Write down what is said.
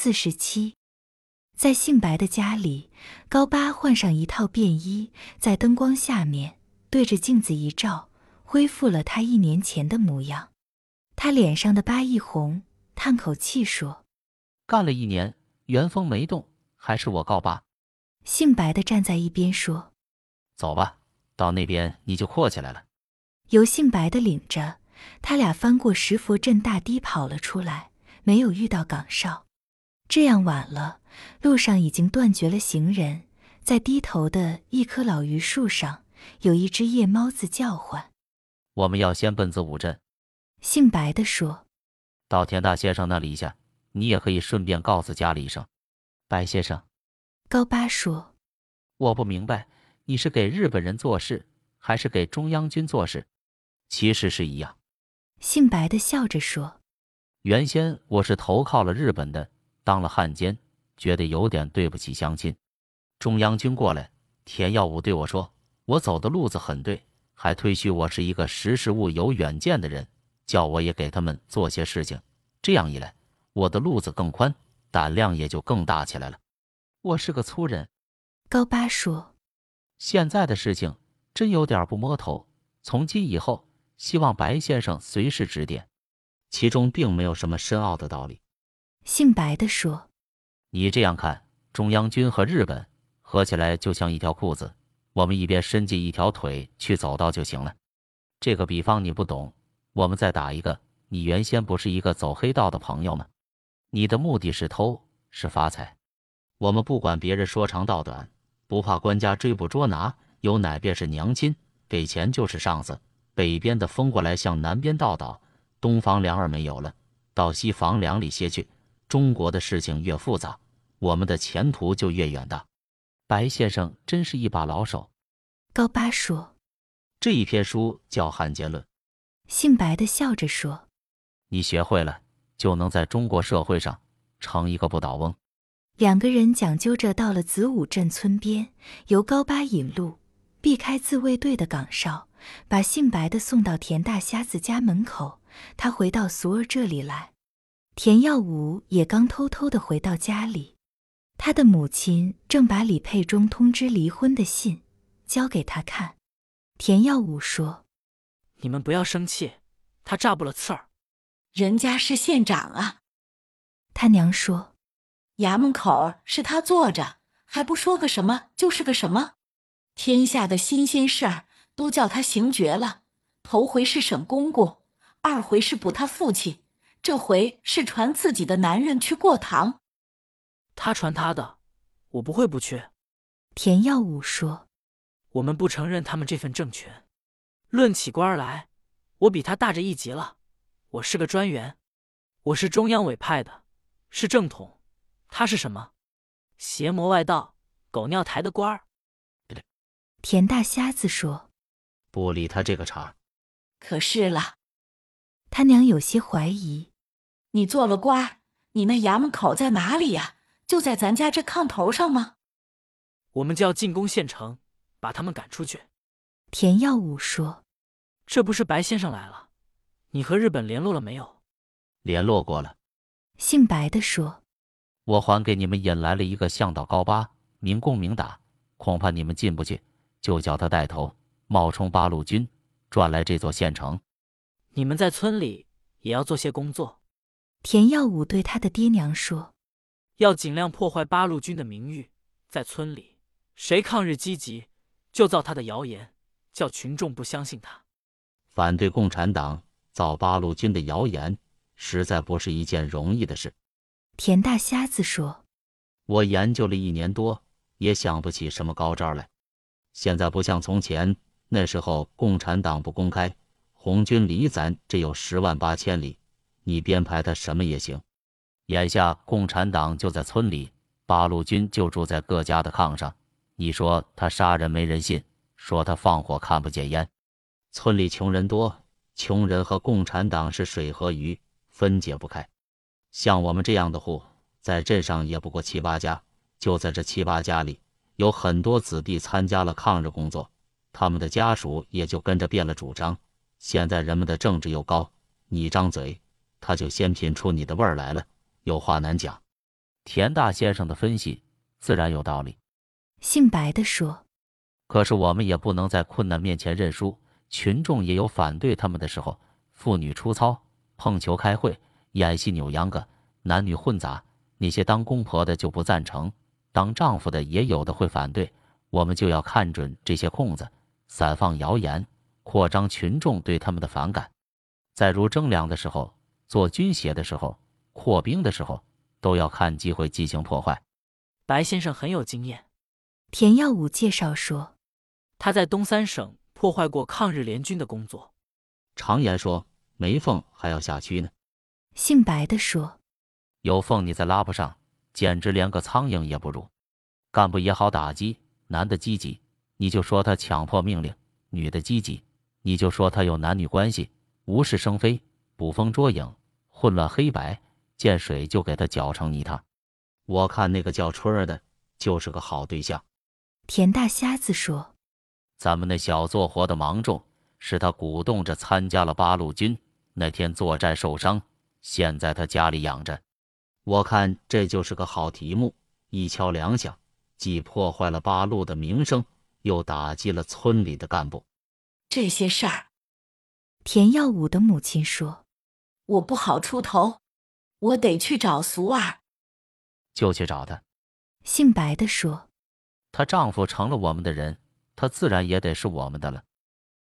四十七，在姓白的家里，高八换上一套便衣，在灯光下面对着镜子一照，恢复了他一年前的模样。他脸上的疤一红，叹口气说：“干了一年，原封没动，还是我告八。”姓白的站在一边说：“走吧，到那边你就阔起来了。”由姓白的领着，他俩翻过石佛镇大堤跑了出来，没有遇到岗哨。这样晚了，路上已经断绝了行人。在低头的一棵老榆树上，有一只夜猫子叫唤。我们要先奔子午镇。姓白的说：“到田大先生那里一下，你也可以顺便告诉家里一声。”白先生，高八说：“我不明白，你是给日本人做事，还是给中央军做事？其实是一样。”姓白的笑着说：“原先我是投靠了日本的。”当了汉奸，觉得有点对不起乡亲。中央军过来，田耀武对我说：“我走的路子很对，还推许我是一个识时务、有远见的人，叫我也给他们做些事情。这样一来，我的路子更宽，胆量也就更大起来了。我是个粗人。”高八说：“现在的事情真有点不摸头。从今以后，希望白先生随时指点，其中并没有什么深奥的道理。”姓白的说：“你这样看，中央军和日本合起来就像一条裤子，我们一边伸进一条腿去走道就行了。这个比方你不懂，我们再打一个。你原先不是一个走黑道的朋友吗？你的目的是偷，是发财。我们不管别人说长道短，不怕官家追捕捉拿，有奶便是娘亲，给钱就是上司。北边的风过来向南边倒倒，东房梁儿没有了，到西房梁里歇去。”中国的事情越复杂，我们的前途就越远大。白先生真是一把老手。高八说：“这一篇书叫《汉奸论》。”姓白的笑着说：“你学会了，就能在中国社会上成一个不倒翁。”两个人讲究着到了子午镇村边，由高八引路，避开自卫队的岗哨，把姓白的送到田大瞎子家门口。他回到俗儿这里来。田耀武也刚偷偷的回到家里，他的母亲正把李佩忠通知离婚的信交给他看。田耀武说：“你们不要生气，他炸不了刺儿。人家是县长啊。”他娘说：“衙门口是他坐着，还不说个什么就是个什么。天下的新鲜事儿都叫他行决了。头回是省公公，二回是补他父亲。”这回是传自己的男人去过堂，他传他的，我不会不去。田耀武说：“我们不承认他们这份政权。论起官来，我比他大着一级了。我是个专员，我是中央委派的，是正统。他是什么？邪魔外道、狗尿台的官儿。”田大瞎子说：“不理他这个茬。”可是了。他娘有些怀疑：“你做了官，你那衙门口在哪里呀？就在咱家这炕头上吗？”我们就要进攻县城，把他们赶出去。田耀武说：“这不是白先生来了？你和日本联络了没有？”联络过了。姓白的说：“我还给你们引来了一个向导高八，明攻明打，恐怕你们进不去，就叫他带头冒充八路军，转来这座县城。”你们在村里也要做些工作。田耀武对他的爹娘说：“要尽量破坏八路军的名誉，在村里谁抗日积极，就造他的谣言，叫群众不相信他。反对共产党，造八路军的谣言，实在不是一件容易的事。”田大瞎子说：“我研究了一年多，也想不起什么高招来。现在不像从前，那时候共产党不公开。”红军离咱这有十万八千里，你编排他什么也行。眼下共产党就在村里，八路军就住在各家的炕上。你说他杀人没人信，说他放火看不见烟。村里穷人多，穷人和共产党是水和鱼，分解不开。像我们这样的户，在镇上也不过七八家，就在这七八家里，有很多子弟参加了抗日工作，他们的家属也就跟着变了主张。现在人们的政治又高，你张嘴，他就先品出你的味儿来了，有话难讲。田大先生的分析自然有道理。姓白的说：“可是我们也不能在困难面前认输，群众也有反对他们的时候。妇女出操、碰球、开会、演戏、扭秧歌，男女混杂，那些当公婆的就不赞成，当丈夫的也有的会反对。我们就要看准这些空子，散放谣言，扩张群众对他们的反感。在如征粮的时候，做军械的时候，扩兵的时候，都要看机会进行破坏。”白先生很有经验。田耀武介绍说：“他在东三省破坏过抗日联军的工作。常言说，没缝还要下蛆呢。”姓白的说：“有缝你再拉不上，简直连个苍蝇也不如。干部也好打击，男的积极，你就说他强迫命令；女的积极，你就说他有男女关系，无事生非，捕风捉影，混乱黑白，见水就给他搅成泥汤。我看那个叫春儿的，就是个好对象。”田大瞎子说：“咱们那小做活的芒种，是他鼓动着参加了八路军。那天作战受伤，现在他家里养着。我看这就是个好题目。一敲两响，既破坏了八路的名声，又打击了村里的干部。这些事儿，田耀武的母亲说：‘我不好出头，我得去找俗儿。’就去找他。”姓白的说。她丈夫成了我们的人，她自然也得是我们的了。